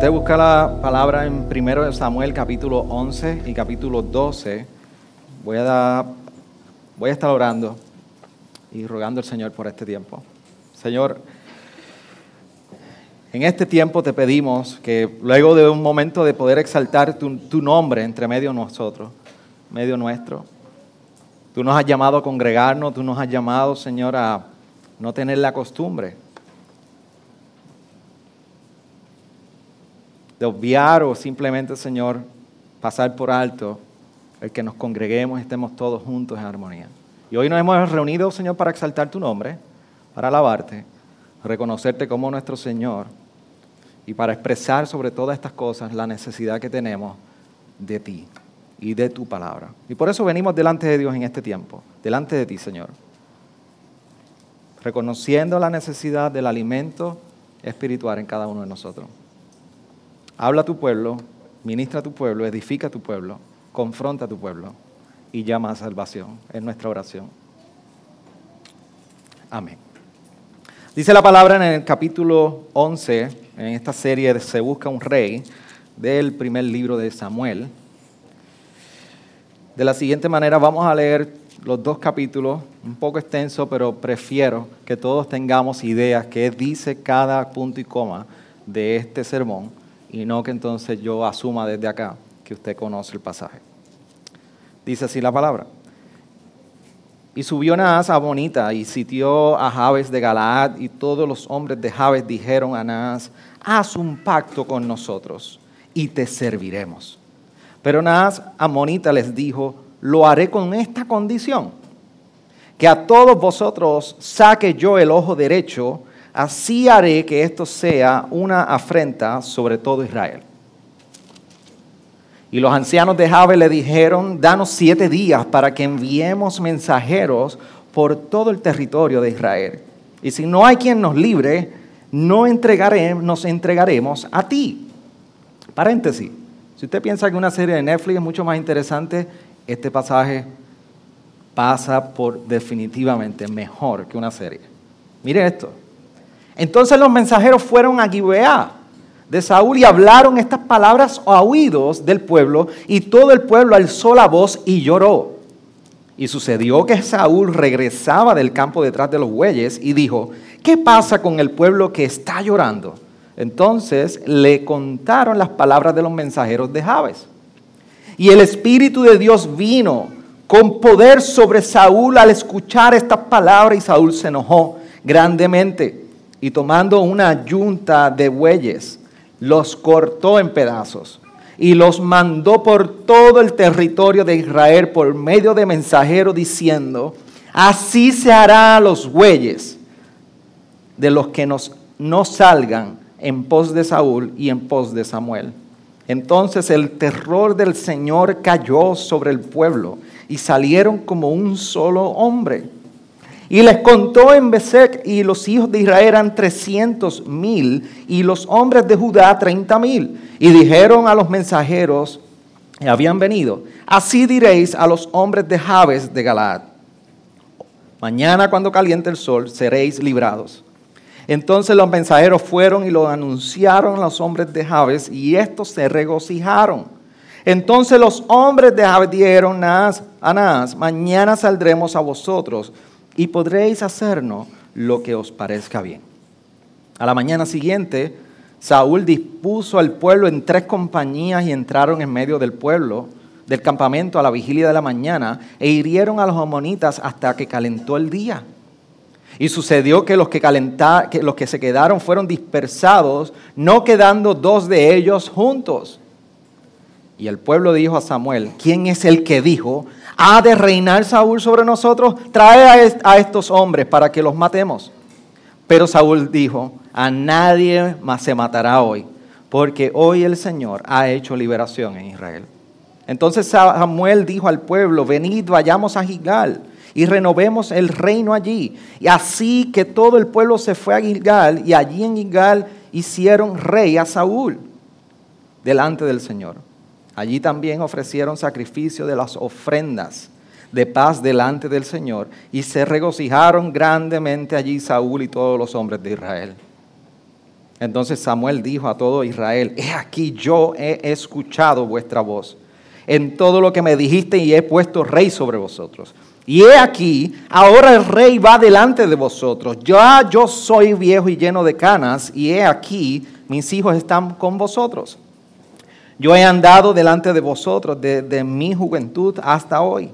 Usted busca la palabra en 1 Samuel capítulo 11 y capítulo 12, voy a, voy a estar orando y rogando al Señor por este tiempo. Señor, en este tiempo te pedimos que luego de un momento de poder exaltar tu, tu nombre entre medio nosotros, medio nuestro, tú nos has llamado a congregarnos, tú nos has llamado, Señor, a no tener la costumbre de obviar o simplemente, Señor, pasar por alto el que nos congreguemos y estemos todos juntos en armonía. Y hoy nos hemos reunido, Señor, para exaltar tu nombre, para alabarte, reconocerte como nuestro Señor y para expresar sobre todas estas cosas la necesidad que tenemos de ti y de tu palabra. Y por eso venimos delante de Dios en este tiempo, delante de ti, Señor, reconociendo la necesidad del alimento espiritual en cada uno de nosotros. Habla a tu pueblo, ministra a tu pueblo, edifica a tu pueblo, confronta a tu pueblo y llama a salvación. Es nuestra oración. Amén. Dice la palabra en el capítulo 11, en esta serie de Se busca un rey, del primer libro de Samuel. De la siguiente manera vamos a leer los dos capítulos, un poco extenso, pero prefiero que todos tengamos ideas que dice cada punto y coma de este sermón y no que entonces yo asuma desde acá que usted conoce el pasaje. Dice así la palabra. Y subió Naas a Bonita y sitió a Jabes de Galaad y todos los hombres de Jabes dijeron a Naas, haz un pacto con nosotros y te serviremos. Pero Naas Amonita les dijo, lo haré con esta condición, que a todos vosotros saque yo el ojo derecho, así haré que esto sea una afrenta sobre todo Israel. Y los ancianos de Jabe le dijeron, danos siete días para que enviemos mensajeros por todo el territorio de Israel. Y si no hay quien nos libre, no entregare- nos entregaremos a ti. Paréntesis. Si usted piensa que una serie de Netflix es mucho más interesante, este pasaje pasa por definitivamente mejor que una serie. Mire esto. Entonces los mensajeros fueron a Gibeá de Saúl y hablaron estas palabras a oídos del pueblo y todo el pueblo alzó la voz y lloró. Y sucedió que Saúl regresaba del campo detrás de los bueyes y dijo, ¿qué pasa con el pueblo que está llorando? Entonces le contaron las palabras de los mensajeros de Jabes. Y el Espíritu de Dios vino con poder sobre Saúl al escuchar estas palabras y Saúl se enojó grandemente y tomando una yunta de bueyes, los cortó en pedazos y los mandó por todo el territorio de Israel por medio de mensajeros diciendo, así se hará a los bueyes de los que nos, no salgan en pos de Saúl y en pos de Samuel. Entonces el terror del Señor cayó sobre el pueblo y salieron como un solo hombre. Y les contó en Besec y los hijos de Israel eran trescientos mil y los hombres de Judá treinta mil. Y dijeron a los mensajeros que habían venido, así diréis a los hombres de Jabes de Galaad, mañana cuando caliente el sol seréis librados. Entonces los mensajeros fueron y lo anunciaron a los hombres de Jabes y estos se regocijaron. Entonces los hombres de Jabes dijeron a Naas, mañana saldremos a vosotros y podréis hacernos lo que os parezca bien. A la mañana siguiente, Saúl dispuso al pueblo en tres compañías y entraron en medio del pueblo, del campamento a la vigilia de la mañana, e hirieron a los amonitas hasta que calentó el día. Y sucedió que los que, calenta- que los que se quedaron fueron dispersados, no quedando dos de ellos juntos. Y el pueblo dijo a Samuel, ¿quién es el que dijo, ha de reinar Saúl sobre nosotros? Trae a, est- a estos hombres para que los matemos. Pero Saúl dijo, a nadie más se matará hoy, porque hoy el Señor ha hecho liberación en Israel. Entonces Samuel dijo al pueblo, venid, vayamos a Gilgal y renovemos el reino allí. Y así que todo el pueblo se fue a Gilgal y allí en Gilgal hicieron rey a Saúl delante del Señor. Allí también ofrecieron sacrificio de las ofrendas de paz delante del Señor y se regocijaron grandemente allí Saúl y todos los hombres de Israel. Entonces Samuel dijo a todo Israel, he aquí yo he escuchado vuestra voz en todo lo que me dijiste y he puesto rey sobre vosotros. Y he aquí, ahora el rey va delante de vosotros. Ya yo soy viejo y lleno de canas, y he aquí, mis hijos están con vosotros. Yo he andado delante de vosotros desde mi juventud hasta hoy.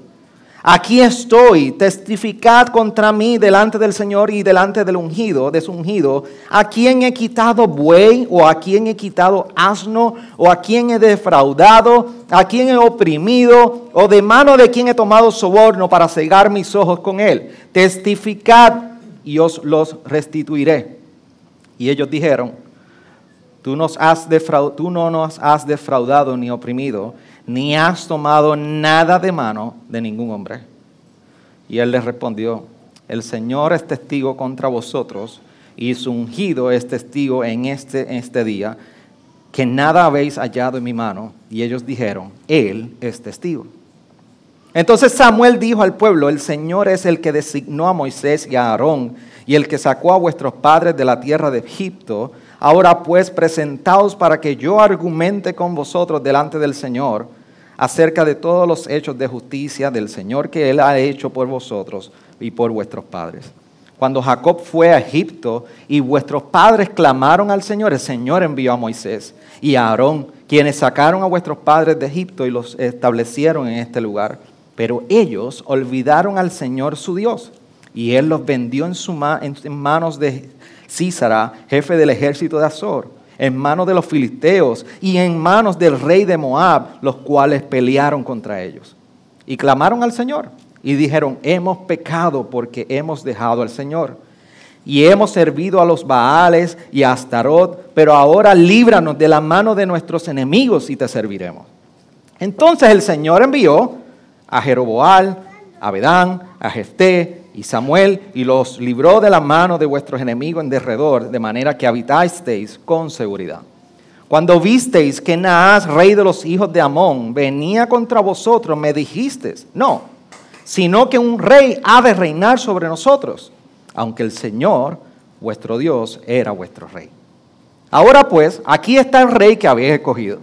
Aquí estoy, testificad contra mí delante del Señor y delante del ungido, de su ungido, a quién he quitado buey o a quién he quitado asno o a quién he defraudado, a quién he oprimido o de mano de quién he tomado soborno para cegar mis ojos con él. Testificad y os los restituiré. Y ellos dijeron, tú, no nos has defraudado ni oprimido ni has tomado nada de mano de ningún hombre. Y él les respondió, el Señor es testigo contra vosotros y su ungido es testigo en este, este día, que nada habéis hallado en mi mano. Y ellos dijeron, Él es testigo. Entonces Samuel dijo al pueblo, el Señor es el que designó a Moisés y a Aarón y el que sacó a vuestros padres de la tierra de Egipto. Ahora pues presentaos para que yo argumente con vosotros delante del Señor acerca de todos los hechos de justicia del Señor que Él ha hecho por vosotros y por vuestros padres. Cuando Jacob fue a Egipto y vuestros padres clamaron al Señor, el Señor envió a Moisés y a Aarón, quienes sacaron a vuestros padres de Egipto y los establecieron en este lugar. Pero ellos olvidaron al Señor su Dios y Él los vendió en, en manos de Císara, jefe del ejército de Azor en manos de los filisteos y en manos del rey de Moab, los cuales pelearon contra ellos. Y clamaron al Señor y dijeron, hemos pecado porque hemos dejado al Señor. Y hemos servido a los Baales y a Astarot, pero ahora líbranos de la mano de nuestros enemigos y te serviremos. Entonces el Señor envió a Jeroboal, a Bedán, a Jefté y Samuel y los libró de la mano de vuestros enemigos en derredor, de manera que habitasteis con seguridad. Cuando visteis que Naas, rey de los hijos de Amón, venía contra vosotros, me dijisteis, no, sino que un rey ha de reinar sobre nosotros, aunque el Señor, vuestro Dios, era vuestro rey. Ahora pues, aquí está el rey que habéis escogido,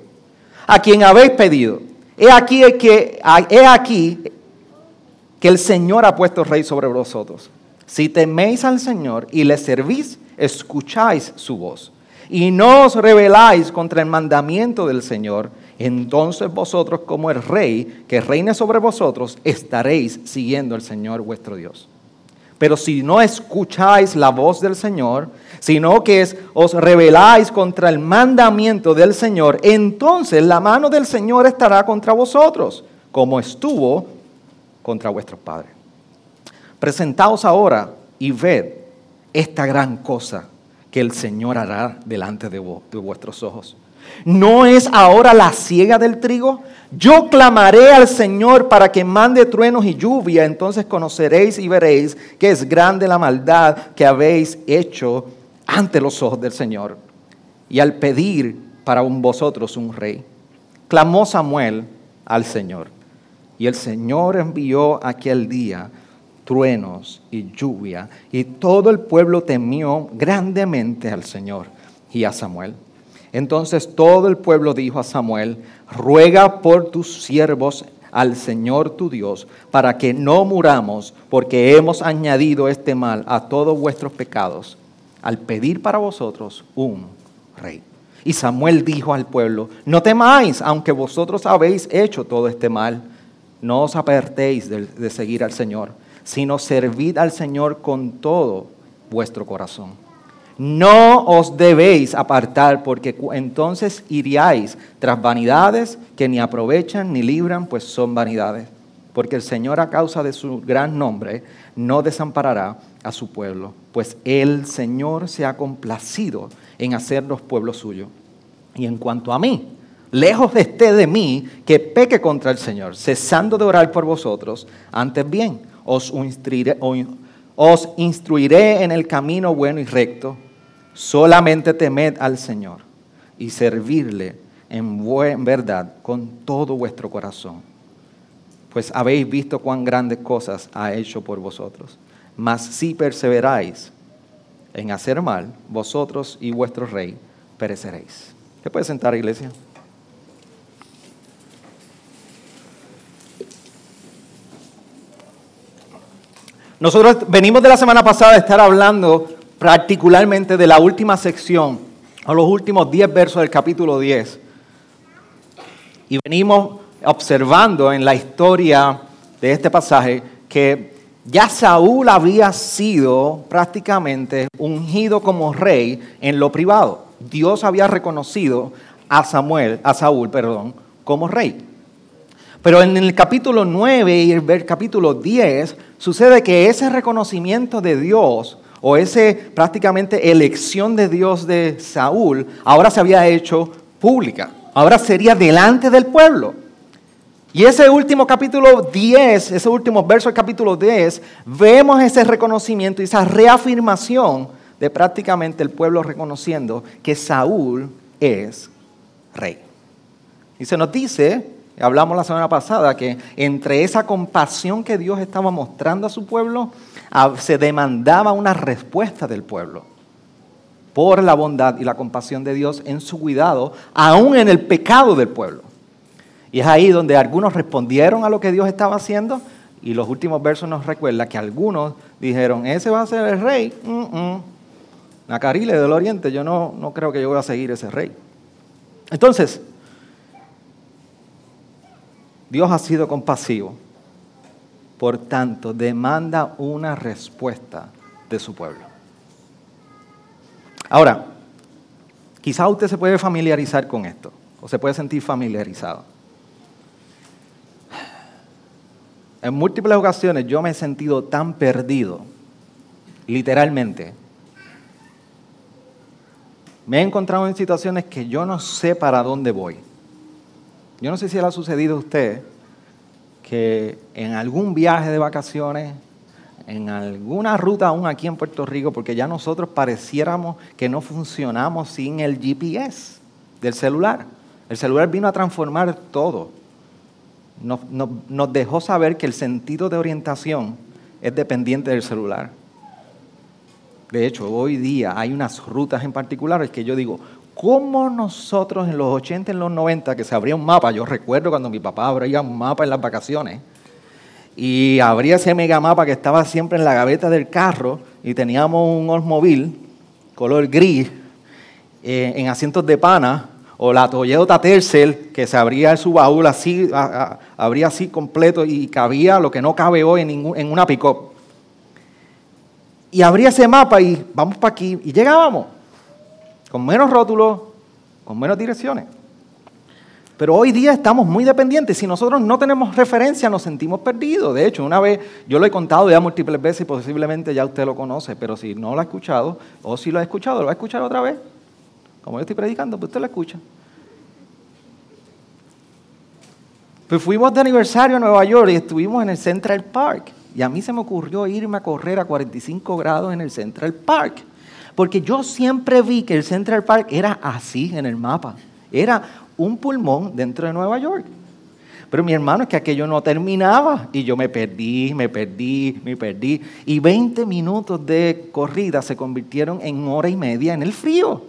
a quien habéis pedido. He aquí, que, he aquí que el Señor ha puesto rey sobre vosotros. Si teméis al Señor y le servís, escucháis su voz. Y no os rebeláis contra el mandamiento del Señor, entonces vosotros como el rey que reine sobre vosotros, estaréis siguiendo al Señor vuestro Dios. Pero si no escucháis la voz del Señor, sino que os rebeláis contra el mandamiento del Señor, entonces la mano del Señor estará contra vosotros, como estuvo contra vuestros padres. Presentaos ahora y ved esta gran cosa que el Señor hará delante de, de vuestros ojos. ¿No es ahora la siega del trigo? Yo clamaré al Señor para que mande truenos y lluvia, entonces conoceréis y veréis que es grande la maldad que habéis hecho ante los ojos del Señor. Y al pedir para vosotros un rey, clamó Samuel al Señor. Y el Señor envió aquel día truenos y lluvia, y todo el pueblo temió grandemente al Señor y a Samuel. Entonces todo el pueblo dijo a Samuel, ruega por tus siervos al Señor tu Dios, para que no muramos, porque hemos añadido este mal a todos vuestros pecados, al pedir para vosotros un rey. Y Samuel dijo al pueblo, no temáis, aunque vosotros habéis hecho todo este mal no os apartéis de, seguir al Señor, sino servid al Señor con todo vuestro corazón. No os debéis apartar, porque entonces iríais tras vanidades que ni aprovechan ni libran, pues son vanidades. Porque el Señor a causa de su gran nombre no desamparará a su pueblo, pues el Señor se ha complacido en hacernos pueblo suyo. Y en cuanto a mí, lejos esté de mí que peque contra el Señor, cesando de orar por vosotros, antes bien, os instruiré, en el camino bueno y recto, solamente temed al Señor y servirle en verdad con todo vuestro corazón, pues habéis visto cuán grandes cosas ha hecho por vosotros. Mas si perseveráis en hacer mal, vosotros y vuestro rey pereceréis. ¿Se puede sentar, iglesia? Nosotros venimos de la semana pasada de estar hablando particularmente de la última sección, a los últimos 10 versos del capítulo 10. Y venimos observando en la historia de este pasaje que ya Saúl había sido prácticamente ungido como rey en lo privado. Dios había reconocido a Samuel, a Saúl, perdón, como rey. Pero en el capítulo 9 y el capítulo 10 sucede que ese reconocimiento de Dios o esa prácticamente elección de Dios de Saúl ahora se había hecho pública. Ahora sería delante del pueblo. Y ese último capítulo 10, ese último verso del capítulo 10, vemos ese reconocimiento y esa reafirmación de prácticamente el pueblo reconociendo que Saúl es rey. Y se nos dice, hablamos la semana pasada, que entre esa compasión que Dios estaba mostrando a su pueblo, se demandaba una respuesta del pueblo por la bondad y la compasión de Dios en su cuidado, aún en el pecado del pueblo. Y es ahí donde algunos respondieron a lo que Dios estaba haciendo y los últimos versos nos recuerdan que algunos dijeron, ese va a ser el rey. Nacarile del Oriente, yo no, no creo que yo voy a seguir ese rey. Entonces, Dios ha sido compasivo. Por tanto, demanda una respuesta de su pueblo. Ahora, quizá usted se puede familiarizar con esto, o se puede sentir familiarizado. En múltiples ocasiones yo me he sentido tan perdido, literalmente. Me he encontrado en situaciones que yo no sé para dónde voy. Yo no sé si le ha sucedido a usted que en algún viaje de vacaciones, en alguna ruta aún aquí en Puerto Rico, porque ya nosotros pareciéramos que no funcionamos sin el GPS del celular. El celular vino a transformar todo nos, dejó saber que el sentido de orientación es dependiente del celular. De hecho, hoy día hay unas rutas en particulares que yo digo, ¿cómo nosotros en los 80, en los 90, que se abría un mapa? Yo recuerdo cuando mi papá abría un mapa en las vacaciones y abría ese mega mapa que estaba siempre en la gaveta del carro y teníamos un Oldsmobile color gris eh, en asientos de pana o la Toyota Tercel, que se abría su baúl así, abría así completo y cabía lo que no cabe hoy en, en una pick-up. Y abría ese mapa y vamos para aquí y llegábamos, con menos rótulos, con menos direcciones. Pero hoy día estamos muy dependientes. Si nosotros no tenemos referencia, nos sentimos perdidos. De hecho, una vez, yo lo he contado ya múltiples veces y posiblemente ya usted lo conoce, pero si no lo ha escuchado, o si lo ha escuchado, lo va a escuchar otra vez. Como yo estoy predicando, pues usted lo escucha. Pues fuimos de aniversario a Nueva York y estuvimos en el Central Park. Y a mí se me ocurrió irme a correr a 45 grados en el Central Park. Porque yo siempre vi que el Central Park era así en el mapa. Era un pulmón dentro de Nueva York. Pero mi hermano es que aquello no terminaba y yo me perdí, me perdí, me perdí. Y 20 minutos de corrida se convirtieron en hora y media en el frío.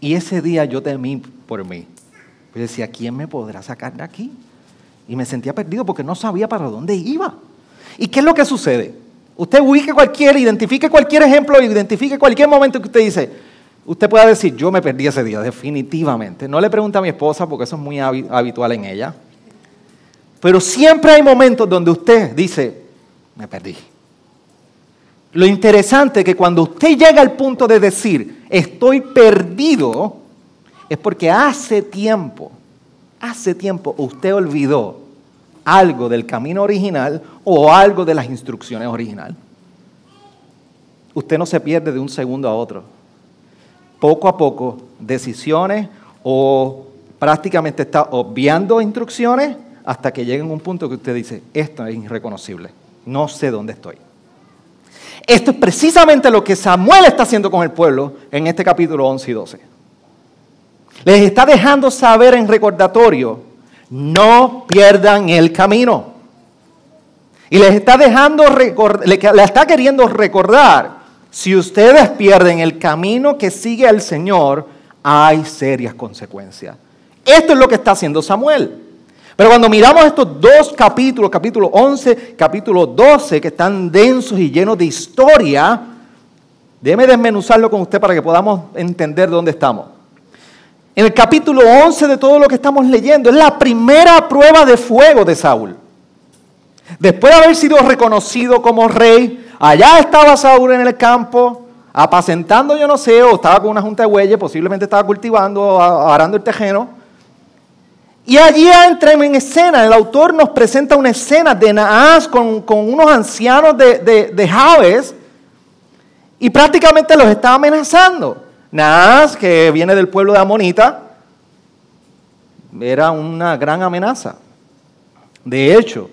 Y ese día yo temí por mí. Yo decía, ¿quién me podrá sacar de aquí? Y me sentía perdido porque no sabía para dónde iba. ¿Y qué es lo que sucede? Usted ubique cualquier, identifique cualquier ejemplo, identifique cualquier momento que usted dice, usted pueda decir, yo me perdí ese día, definitivamente. No le pregunte a mi esposa porque eso es muy habitual en ella. Pero siempre hay momentos donde usted dice, me perdí. Lo interesante es que cuando usted llega al punto de decir, estoy perdido, es porque hace tiempo, hace tiempo usted olvidó algo del camino original o algo de las instrucciones originales. usted no se pierde de un segundo a otro. Poco a poco, decisiones o prácticamente está obviando instrucciones hasta que llegue un punto que usted dice, esto es irreconocible, no sé dónde estoy. Esto es precisamente lo que Samuel está haciendo con el pueblo en este capítulo 11 y 12. Les está dejando saber en recordatorio, no pierdan el camino. Y les está dejando, le está queriendo recordar, si ustedes pierden el camino que sigue al Señor, hay serias consecuencias. Esto es lo que está haciendo Samuel. Pero cuando miramos estos dos capítulos, capítulo 11, capítulo 12, que están densos y llenos de historia, déjeme desmenuzarlo con usted para que podamos entender dónde estamos. En el capítulo 11 de todo lo que estamos leyendo, es la primera prueba de fuego de Saúl. Después de haber sido reconocido como rey, allá estaba Saúl en el campo, apacentando, yo no sé, o estaba con una junta de bueyes, posiblemente estaba cultivando, arando el tejeno. Y allí entra en escena, el autor nos presenta una escena de Naas con, unos ancianos de, de, de Jabes y prácticamente los está amenazando. Naas, que viene del pueblo de Amonita, era una gran amenaza. De hecho,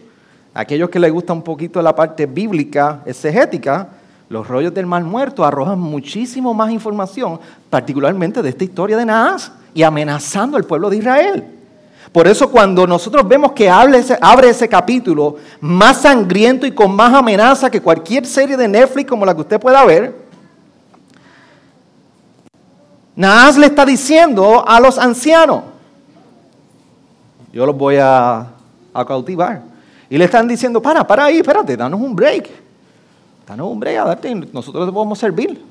aquellos que les gusta un poquito la parte bíblica, exegética, los rollos del mal muerto arrojan muchísimo más información, particularmente de esta historia de Naas y amenazando al pueblo de Israel. Por eso cuando nosotros vemos que abre ese, abre ese capítulo más sangriento y con más amenaza que cualquier serie de Netflix como la que usted pueda ver, Naas le está diciendo a los ancianos, yo los voy a, cautivar. Y le están diciendo, para, para ahí, espérate, danos un break. Danos un break, a darte, nosotros te podemos servir.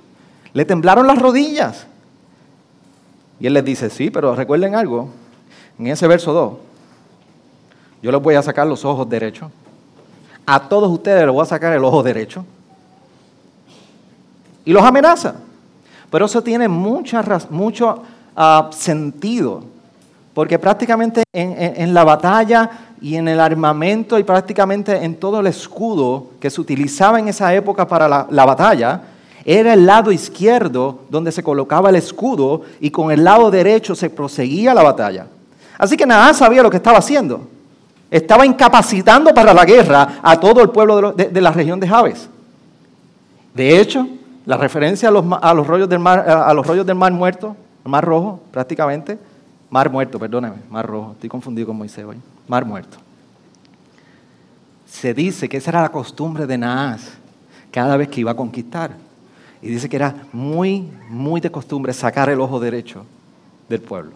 Le temblaron las rodillas. Y él les dice, sí, pero recuerden algo, en ese verso 2, yo les voy a sacar los ojos derechos. A todos ustedes les voy a sacar el ojo derecho. Y los amenaza. Pero eso tiene mucho ah, sentido. Porque prácticamente en, la batalla y en el armamento y prácticamente en todo el escudo que se utilizaba en esa época para la, la batalla, era el lado izquierdo donde se colocaba el escudo y con el lado derecho se proseguía la batalla. Así que Naas sabía lo que estaba haciendo. Estaba incapacitando para la guerra a todo el pueblo de, la región de Jabes. De hecho, la referencia a los, rollos del mar, a los rollos del mar muerto, mar rojo prácticamente, mar muerto, perdóneme, mar rojo, estoy confundido con Moisés hoy, mar muerto. Se dice que esa era la costumbre de Naas cada vez que iba a conquistar. Y dice que era muy, muy de costumbre sacar el ojo derecho del pueblo.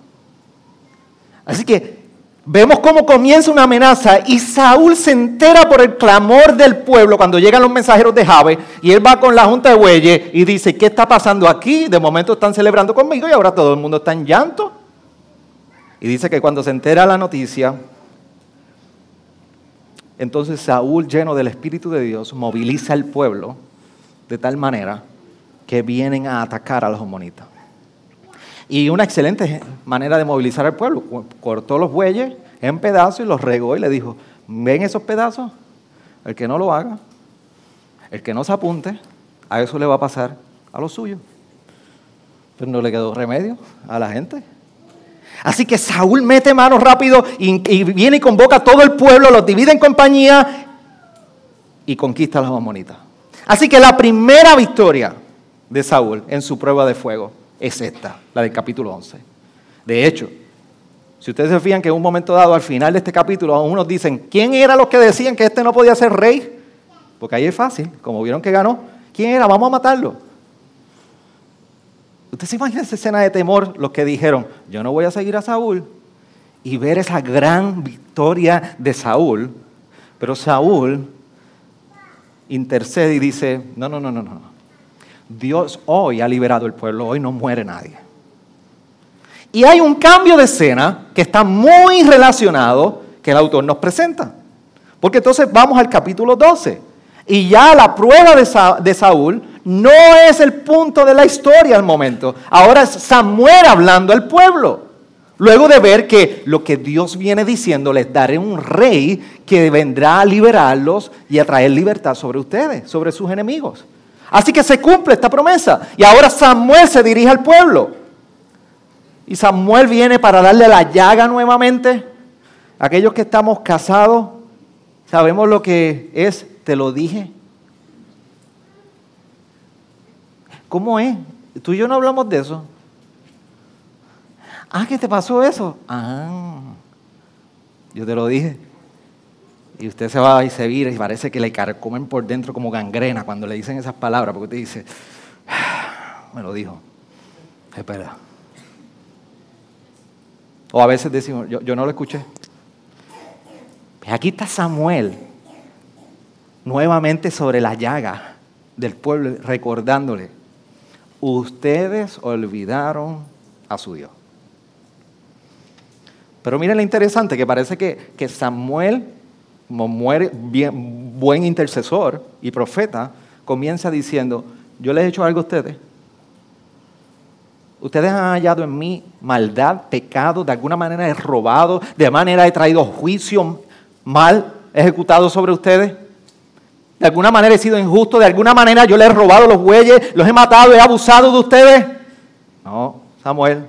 Así que vemos cómo comienza una amenaza y Saúl se entera por el clamor del pueblo cuando llegan los mensajeros de Jabe y él va con la junta de bueyes y dice, ¿qué está pasando aquí? De momento están celebrando conmigo y ahora todo el mundo está en llanto. Y dice que cuando se entera la noticia, entonces Saúl, lleno del Espíritu de Dios, moviliza al pueblo de tal manera que vienen a atacar a los homonitas. Y una excelente manera de movilizar al pueblo. Cortó los bueyes en pedazos y los regó y le dijo, ven esos pedazos, el que no lo haga, el que no se apunte, a eso le va a pasar a lo suyo. Pero no le quedó remedio a la gente. Así que Saúl mete manos rápido y, viene y convoca a todo el pueblo, los divide en compañía y conquista a los amonitas. Así que la primera victoria de Saúl en su prueba de fuego es esta, la del capítulo 11. De hecho, si ustedes se fijan que en un momento dado, al final de este capítulo, unos dicen, ¿quién era los que decían que este no podía ser rey? Porque ahí es fácil, como vieron que ganó, ¿quién era? Vamos a matarlo. Ustedes se imaginan esa escena de temor, los que dijeron, yo no voy a seguir a Saúl, y ver esa gran victoria de Saúl, pero Saúl intercede y dice, no, no, no, no, no, Dios hoy ha liberado el pueblo, hoy no muere nadie. Y hay un cambio de escena que está muy relacionado que el autor nos presenta. Porque entonces vamos al capítulo 12. Y ya la prueba de, Saúl no es el punto de la historia al momento. Ahora es Samuel hablando al pueblo. Luego de ver que lo que Dios viene diciendo, les daré un rey que vendrá a liberarlos y a traer libertad sobre ustedes, sobre sus enemigos. Así que se cumple esta promesa. Y ahora Samuel se dirige al pueblo. Y Samuel viene para darle la llaga nuevamente. Aquellos que estamos casados, sabemos lo que es, te lo dije. ¿Cómo es? Tú y yo no hablamos de eso. Ah, ¿qué te pasó eso? Ah, yo te lo dije. Y usted se va y se vira y parece que le carcomen por dentro como gangrena cuando le dicen esas palabras, porque usted dice, ah, me lo dijo. Espera. O a veces decimos, yo, yo no lo escuché. Aquí está Samuel, nuevamente sobre la llaga del pueblo, recordándole, ustedes olvidaron a su Dios. Pero miren lo interesante, que parece que, que Samuel como muere, buen intercesor y profeta, comienza diciendo, yo les he hecho algo a ustedes. Ustedes han hallado en mí maldad, pecado, de alguna manera he robado, de manera he traído juicio mal ejecutado sobre ustedes. De alguna manera he sido injusto, de alguna manera yo les he robado los bueyes, los he matado, he abusado de ustedes. No, Samuel.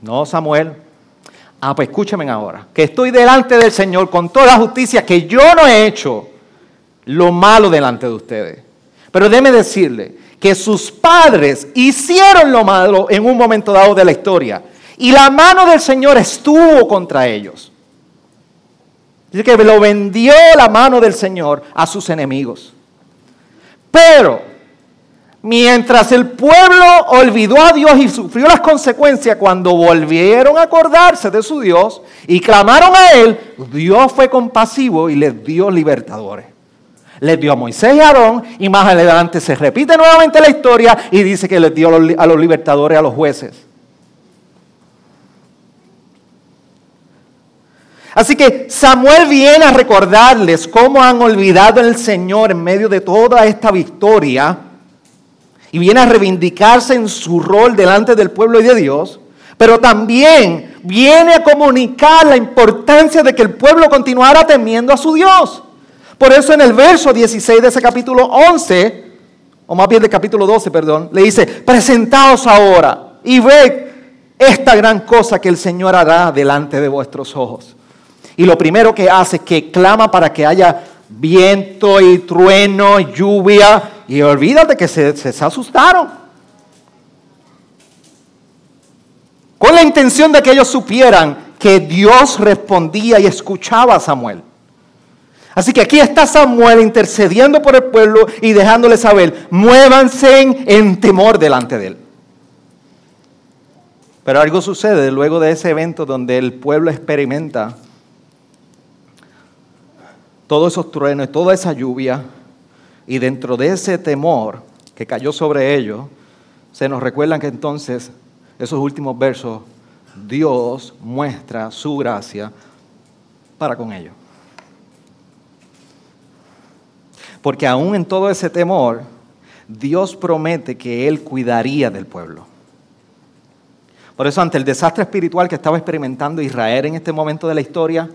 No, Samuel. Ah, pues escúchame ahora, que estoy delante del Señor con toda la justicia que yo no he hecho lo malo delante de ustedes. Pero déme decirle que sus padres hicieron lo malo en un momento dado de la historia y la mano del Señor estuvo contra ellos. Dice que lo vendió la mano del Señor a sus enemigos. Pero Mientras el pueblo olvidó a Dios y sufrió las consecuencias cuando volvieron a acordarse de su Dios y clamaron a Él, Dios fue compasivo y les dio libertadores. Les dio a Moisés y a Aarón y más adelante se repite nuevamente la historia y dice que les dio a los libertadores a los jueces. Así que Samuel viene a recordarles cómo han olvidado el Señor en medio de toda esta victoria y viene a reivindicarse en su rol delante del pueblo y de Dios, pero también viene a comunicar la importancia de que el pueblo continuara temiendo a su Dios. Por eso en el verso 16 de ese capítulo 11, o más bien del capítulo 12, perdón, le dice, presentaos ahora y ved esta gran cosa que el Señor hará delante de vuestros ojos. Y lo primero que hace es que clama para que haya viento y trueno, lluvia, y olvídate que se, se asustaron. Con la intención de que ellos supieran que Dios respondía y escuchaba a Samuel. Así que aquí está Samuel intercediendo por el pueblo y dejándole saber, muévanse en temor delante de él. Pero algo sucede luego de ese evento donde el pueblo experimenta todos esos truenos, toda esa lluvia, y dentro de ese temor que cayó sobre ellos, se nos recuerdan que entonces, esos últimos versos, Dios muestra su gracia para con ellos. Porque aún en todo ese temor, Dios promete que Él cuidaría del pueblo. Por eso ante el desastre espiritual que estaba experimentando Israel en este momento de la historia,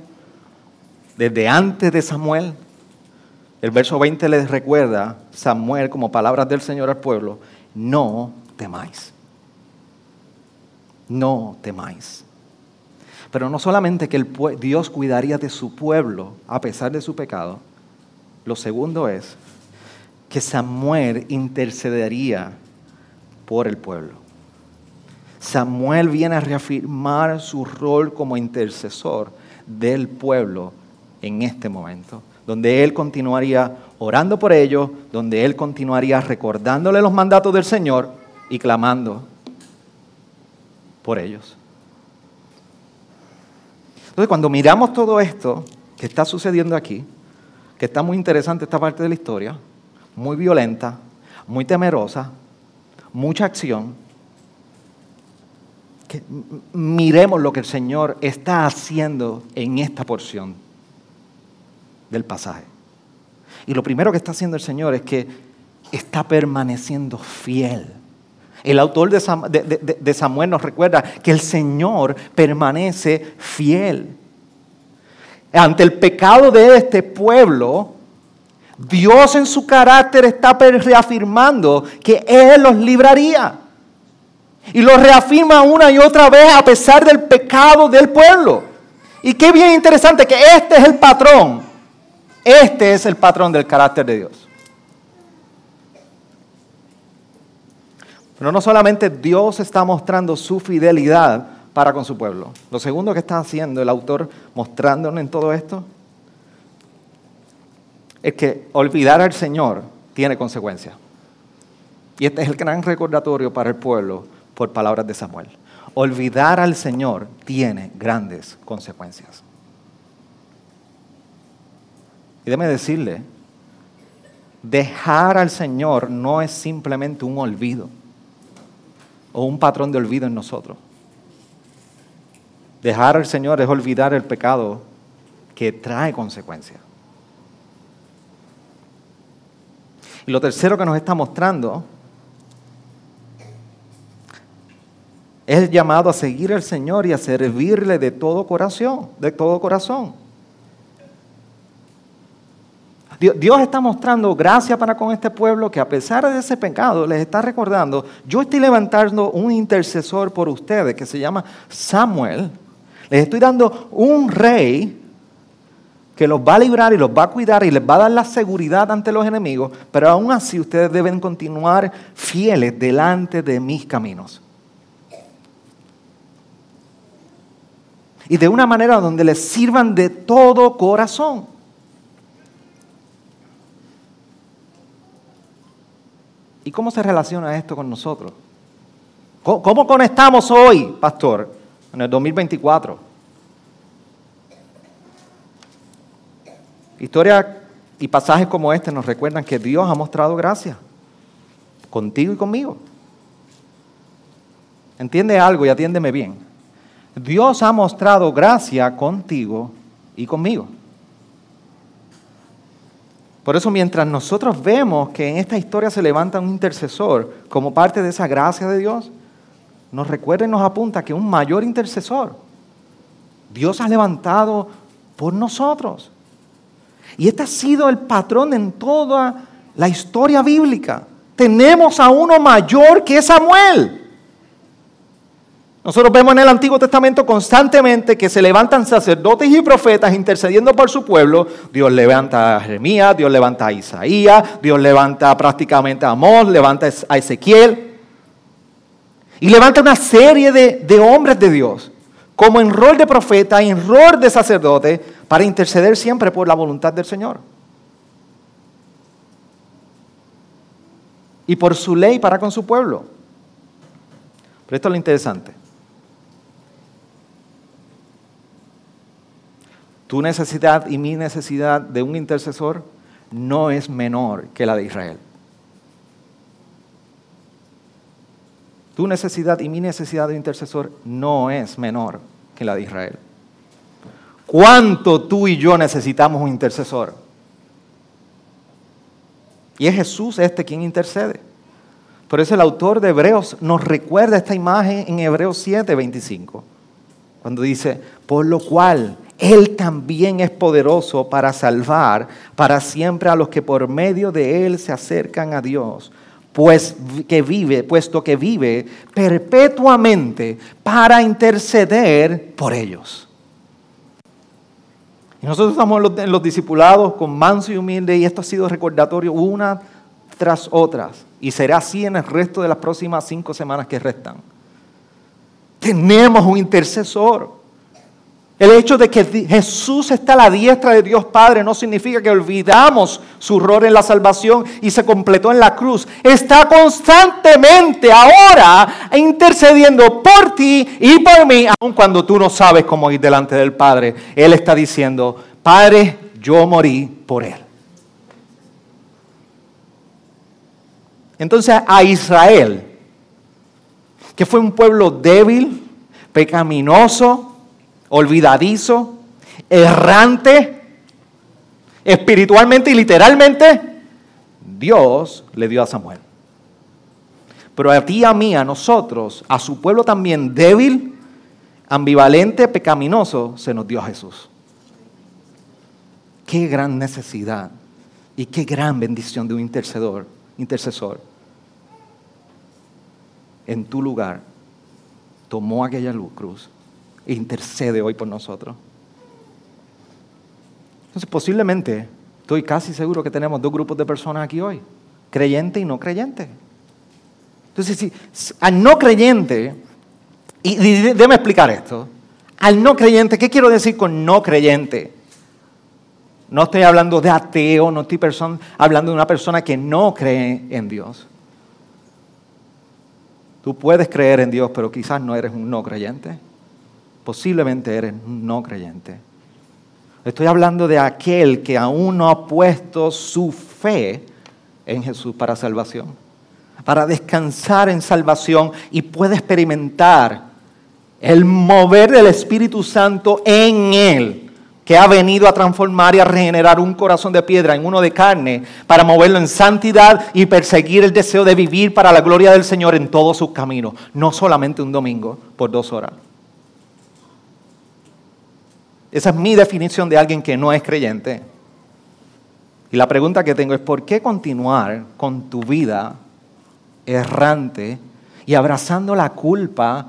desde antes de Samuel, el verso 20 les recuerda, Samuel, como palabras del Señor al pueblo, no temáis. No temáis. Pero no solamente que Dios cuidaría de su pueblo a pesar de su pecado, lo segundo es que Samuel intercedería por el pueblo. Samuel viene a reafirmar su rol como intercesor del pueblo en este momento donde Él continuaría orando por ellos, donde Él continuaría recordándole los mandatos del Señor y clamando por ellos. Entonces, cuando miramos todo esto que está sucediendo aquí, que está muy interesante esta parte de la historia, muy violenta, muy temerosa, mucha acción, que miremos lo que el Señor está haciendo en esta porción del pasaje. Y lo primero que está haciendo el Señor es que está permaneciendo fiel. El autor de Samuel nos recuerda que el Señor permanece fiel. Ante el pecado de este pueblo, Dios en su carácter está reafirmando que Él los libraría. Y lo reafirma una y otra vez a pesar del pecado del pueblo. Y qué bien interesante que este es el patrón. Este es el patrón del carácter de Dios. Pero no solamente Dios está mostrando su fidelidad para con su pueblo. Lo segundo que está haciendo el autor mostrándonos en todo esto es que olvidar al Señor tiene consecuencias. Y este es el gran recordatorio para el pueblo por palabras de Samuel. Olvidar al Señor tiene grandes consecuencias. Y déme decirle, dejar al Señor no es simplemente un olvido o un patrón de olvido en nosotros. Dejar al Señor es olvidar el pecado que trae consecuencias. Y lo tercero que nos está mostrando es el llamado a seguir al Señor y a servirle de todo corazón, de todo corazón. Dios está mostrando gracia para con este pueblo que a pesar de ese pecado les está recordando, yo estoy levantando un intercesor por ustedes que se llama Samuel. Les estoy dando un rey que los va a librar y los va a cuidar y les va a dar la seguridad ante los enemigos, pero aún así ustedes deben continuar fieles delante de mis caminos. Y de una manera donde les sirvan de todo corazón. ¿Y cómo se relaciona esto con nosotros? ¿Cómo, conectamos hoy, pastor, en el 2024? Historias y pasajes como este nos recuerdan que Dios ha mostrado gracia contigo y conmigo. Entiende algo y atiéndeme bien. Dios ha mostrado gracia contigo y conmigo. Por eso mientras nosotros vemos que en esta historia se levanta un intercesor como parte de esa gracia de Dios, nos recuerda y nos apunta que un mayor intercesor Dios ha levantado por nosotros. Y este ha sido el patrón en toda la historia bíblica. Tenemos a uno mayor que Samuel. Nosotros vemos en el Antiguo Testamento constantemente que se levantan sacerdotes y profetas intercediendo por su pueblo. Dios levanta a Jeremías, Dios levanta a Isaías, Dios levanta prácticamente a Amós, levanta a Ezequiel. Y levanta una serie de, hombres de Dios, como en rol de profeta en rol de sacerdote, para interceder siempre por la voluntad del Señor. Y por su ley para con su pueblo. Pero esto es lo interesante. Tu necesidad y mi necesidad de un intercesor no es menor que la de Israel. Tu necesidad y mi necesidad de intercesor no es menor que la de Israel cuánto tú y yo necesitamos un intercesor. Y es Jesús este quien intercede. Por eso el autor de Hebreos nos recuerda esta imagen en Hebreos 7, 25, cuando dice, por lo cual Él también es poderoso para salvar para siempre a los que por medio de Él se acercan a Dios, pues que vive, puesto que vive perpetuamente para interceder por ellos. Y nosotros estamos en los, discipulados con manso y humilde y esto ha sido recordatorio una tras otra. Y será así en el resto de las próximas cinco semanas que restan. Tenemos un intercesor. El hecho de que Jesús está a la diestra de Dios Padre no significa que olvidamos su rol en la salvación y se completó en la cruz. Está constantemente ahora intercediendo por ti y por mí, aun cuando tú no sabes cómo ir delante del Padre. Él está diciendo, Padre, yo morí por Él. Entonces a Israel, que fue un pueblo débil, pecaminoso, olvidadizo, errante, espiritualmente y literalmente, Dios le dio a Samuel. Pero a ti, a mí, a nosotros, a su pueblo también débil, ambivalente, pecaminoso, se nos dio a Jesús. Qué gran necesidad Y qué gran bendición de un intercedor, intercesor. En tu lugar tomó aquella cruz e intercede hoy por nosotros. Entonces, posiblemente, estoy casi seguro que tenemos dos grupos de personas aquí hoy, creyente y no creyente. Entonces, si, al no creyente, y, déme explicar esto, al no creyente, ¿qué quiero decir con no creyente? No estoy hablando de ateo, no estoy hablando de una persona que no cree en Dios. Tú puedes creer en Dios, pero quizás no eres un no creyente. Posiblemente eres no creyente. Estoy hablando de aquel que aún no ha puesto su fe en Jesús para salvación, para descansar en salvación y puede experimentar el mover del Espíritu Santo en él que ha venido a transformar y a regenerar un corazón de piedra en uno de carne, para moverlo en santidad y perseguir el deseo de vivir para la gloria del Señor en todos sus caminos, no solamente un domingo por dos horas. Esa es mi definición de alguien que no es creyente. Y la pregunta que tengo es, ¿por qué continuar con tu vida errante y abrazando la culpa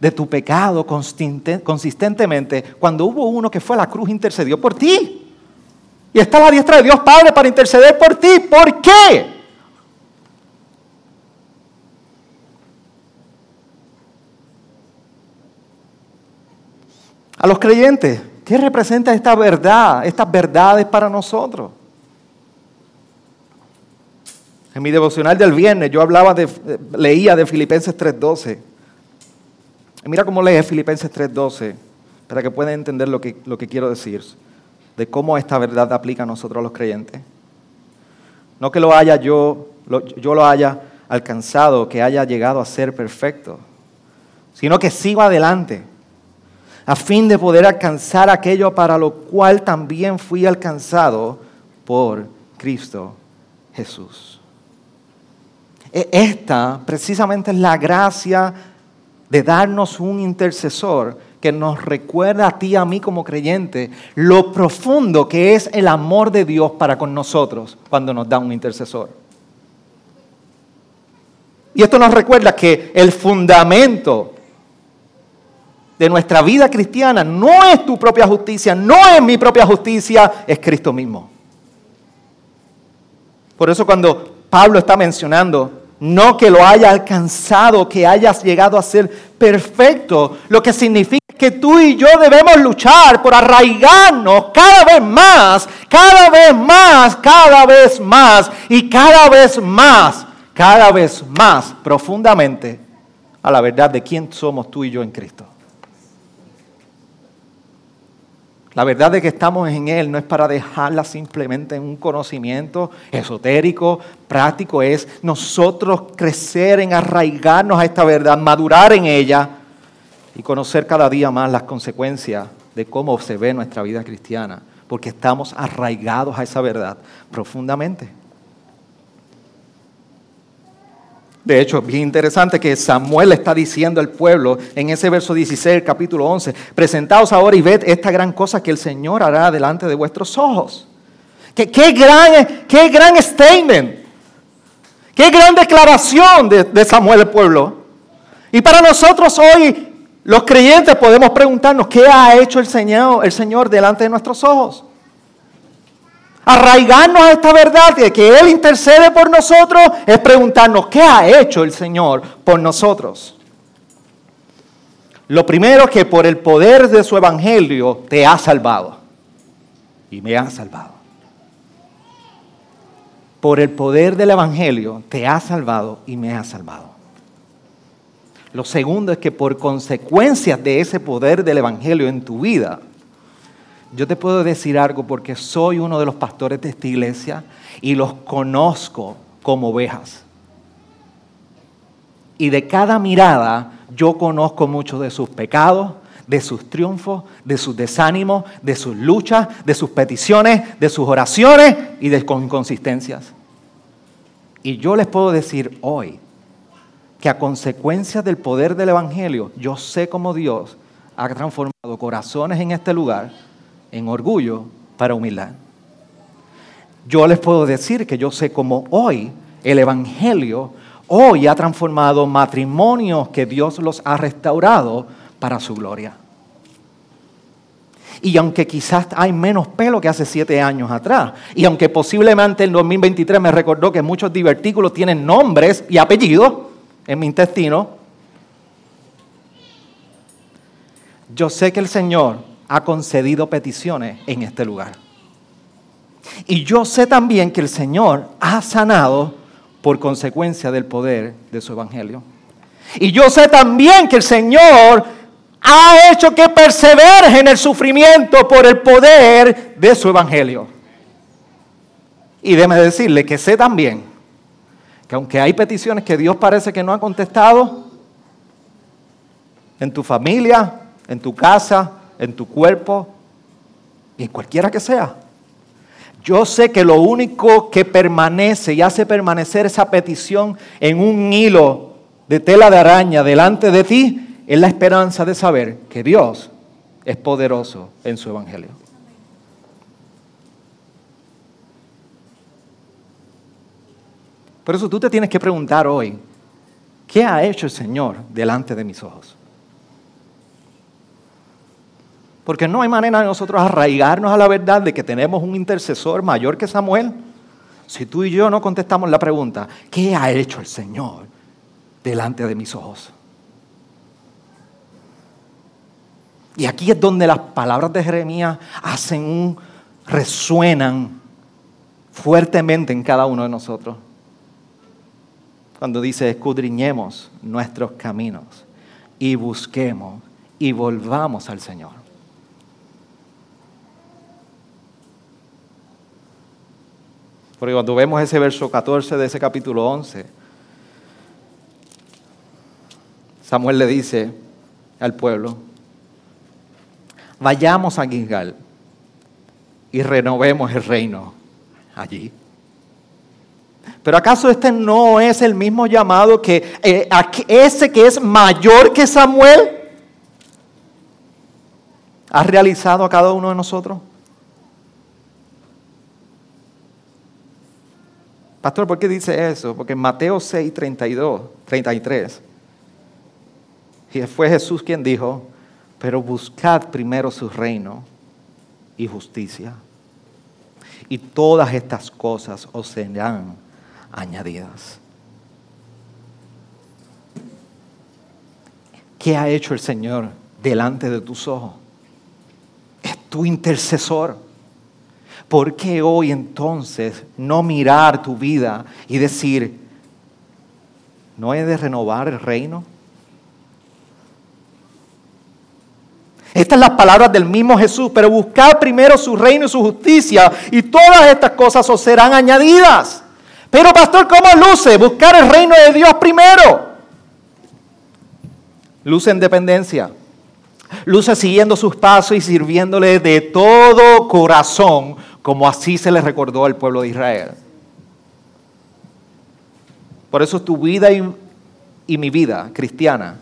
de tu pecado consistentemente cuando hubo uno que fue a la cruz intercedió por ti. Y está a la diestra de Dios Padre para interceder por ti. ¿Por qué? A los creyentes, ¿qué representa esta verdad, estas verdades para nosotros? En mi devocional del viernes yo hablaba de, leía de Filipenses 3:12 mira cómo lee Filipenses 3:12, para que puedan entender lo que, lo que quiero decir, de cómo esta verdad aplica a nosotros los creyentes. No que lo haya yo, yo lo haya alcanzado, que haya llegado a ser perfecto, sino que sigo adelante, a fin de poder alcanzar aquello para lo cual también fui alcanzado por Cristo Jesús. E, esta precisamente es la gracia de darnos un intercesor que nos recuerda a ti y a mí como creyente lo profundo que es el amor de Dios para con nosotros cuando nos da un intercesor. Y esto nos recuerda que el fundamento de nuestra vida cristiana no es tu propia justicia, no es mi propia justicia, es Cristo mismo. Por eso cuando Pablo está mencionando no que lo haya alcanzado, que hayas llegado a ser perfecto, lo que significa que tú y yo debemos luchar por arraigarnos cada vez más, cada vez más, cada vez más y cada vez más, cada vez más profundamente a la verdad de quién somos tú y yo en Cristo. La verdad de que estamos en Él no es para dejarla simplemente en un conocimiento esotérico, práctico, es nosotros crecer en arraigarnos a esta verdad, madurar en ella y conocer cada día más las consecuencias de cómo se ve nuestra vida cristiana, porque estamos arraigados a esa verdad profundamente. De hecho, bien interesante que Samuel está diciendo al pueblo en ese verso 16, capítulo 11, presentaos ahora y ved esta gran cosa que el Señor hará delante de vuestros ojos. ¿Qué, gran, qué gran statement, qué gran declaración de, Samuel al pueblo. Y para nosotros hoy, los creyentes, podemos preguntarnos, ¿qué ha hecho el Señor delante de nuestros ojos? Arraigarnos a esta verdad de que Él intercede por nosotros es preguntarnos, ¿qué ha hecho el Señor por nosotros? Lo primero es que por el poder de su evangelio te ha salvado. Y me ha salvado. Por el poder del evangelio te ha salvado y me ha salvado. Lo segundo es que por consecuencias de ese poder del evangelio en tu vida, yo te puedo decir algo porque soy uno de los pastores de esta iglesia y los conozco como ovejas. Y de cada mirada yo conozco mucho de sus pecados, de sus triunfos, de sus desánimos, de sus luchas, de sus peticiones, de sus oraciones y de inconsistencias. Y yo les puedo decir hoy que a consecuencia del poder del Evangelio, yo sé cómo Dios ha transformado corazones en este lugar en orgullo para humildad. Yo les puedo decir que yo sé cómo hoy el Evangelio hoy ha transformado matrimonios que Dios los ha restaurado para su gloria. Y aunque quizás hay menos pelo que hace siete años atrás, y aunque posiblemente en 2023 me recordó que muchos divertículos tienen nombres y apellidos en mi intestino, yo sé que el Señor ha concedido peticiones en este lugar. Y yo sé también que el Señor ha sanado por consecuencia del poder de su evangelio. Y yo sé también que el Señor ha hecho que perseveres en el sufrimiento por el poder de su evangelio. Y déme decirle que sé también que aunque hay peticiones que Dios parece que no ha contestado, en tu familia, en tu casa, en tu cuerpo y en cualquiera que sea, yo sé que lo único que permanece y hace permanecer esa petición en un hilo de tela de araña delante de ti es la esperanza de saber que Dios es poderoso en su evangelio. Por eso tú te tienes que preguntar hoy, ¿qué ha hecho el Señor delante de mis ojos? Porque no hay manera de nosotros arraigarnos a la verdad de que tenemos un intercesor mayor que Samuel. Si tú y yo no contestamos la pregunta, ¿qué ha hecho el Señor delante de mis ojos? Y aquí es donde las palabras de Jeremías hacen un, resuenan fuertemente en cada uno de nosotros. Cuando dice, escudriñemos nuestros caminos y busquemos y volvamos al Señor. Porque cuando vemos ese verso 14 de ese capítulo 11, Samuel le dice al pueblo, vayamos a Gilgal y renovemos el reino allí. Pero ¿acaso este no es el mismo llamado que eh, ese que es mayor que Samuel ha realizado a cada uno de nosotros? Pastor, ¿por qué dice eso? Porque en Mateo 6, 32, 33, fue Jesús quien dijo, pero buscad primero su reino y justicia. Y todas estas cosas os serán añadidas. ¿Qué ha hecho el Señor delante de tus ojos? Es tu intercesor. ¿Por qué hoy entonces no mirar tu vida y decir, ¿no he de renovar el reino? Estas son las palabras del mismo Jesús, pero buscad primero su reino y su justicia y todas estas cosas os serán añadidas. Pero pastor, ¿cómo luce? Buscar el reino de Dios primero. Luce en dependencia. Luce siguiendo sus pasos y sirviéndole de todo corazón como así se le recordó al pueblo de Israel. Por eso tu vida y, mi vida cristiana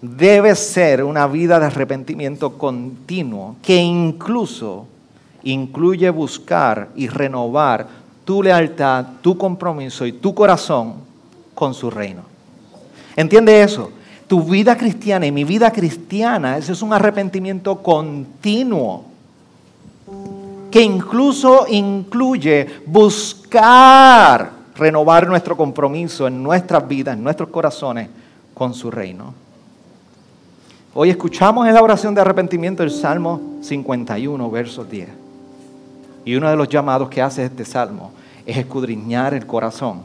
debe ser una vida de arrepentimiento continuo que incluso incluye buscar y renovar tu lealtad, tu compromiso y tu corazón con su reino. ¿Entiende eso? Tu vida cristiana y mi vida cristiana, ese es un arrepentimiento continuo incluso incluye buscar renovar nuestro compromiso en nuestras vidas, en nuestros corazones con su reino. Hoy escuchamos en la oración de arrepentimiento el Salmo 51, verso 10. Y uno de los llamados que hace este salmo es escudriñar el corazón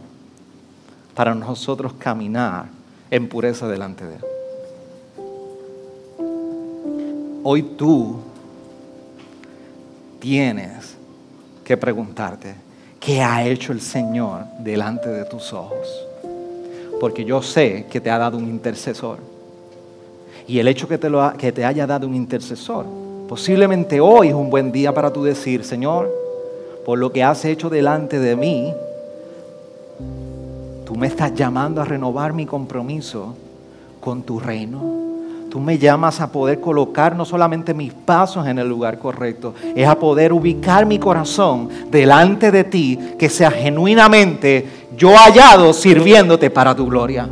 para nosotros caminar en pureza delante de Él. Hoy tú tienes que preguntarte, ¿qué ha hecho el Señor delante de tus ojos? Porque yo sé que te ha dado un intercesor. Y el hecho que te, lo que te haya dado un intercesor, posiblemente hoy es un buen día para tú decir, Señor, por lo que has hecho delante de mí, tú me estás llamando a renovar mi compromiso con tu reino Tú me llamas a poder colocar no solamente mis pasos en el lugar correcto, es a poder ubicar mi corazón delante de ti, que sea genuinamente yo hallado sirviéndote para tu gloria.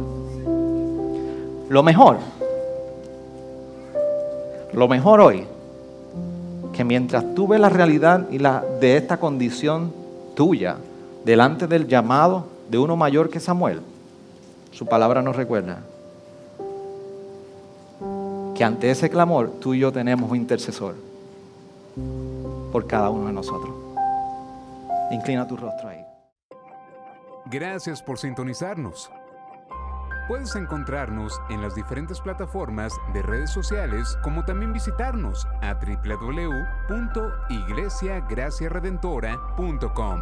Lo mejor, lo mejor hoy, que mientras tú ves la realidad y la, de esta condición tuya delante del llamado de uno mayor que Samuel, su palabra nos recuerda que ante ese clamor tú y yo tenemos un intercesor por cada uno de nosotros. Inclina tu rostro ahí. Gracias por sintonizarnos. Puedes encontrarnos en las diferentes plataformas de redes sociales, como también visitarnos a www.iglesiagraciaredentora.com.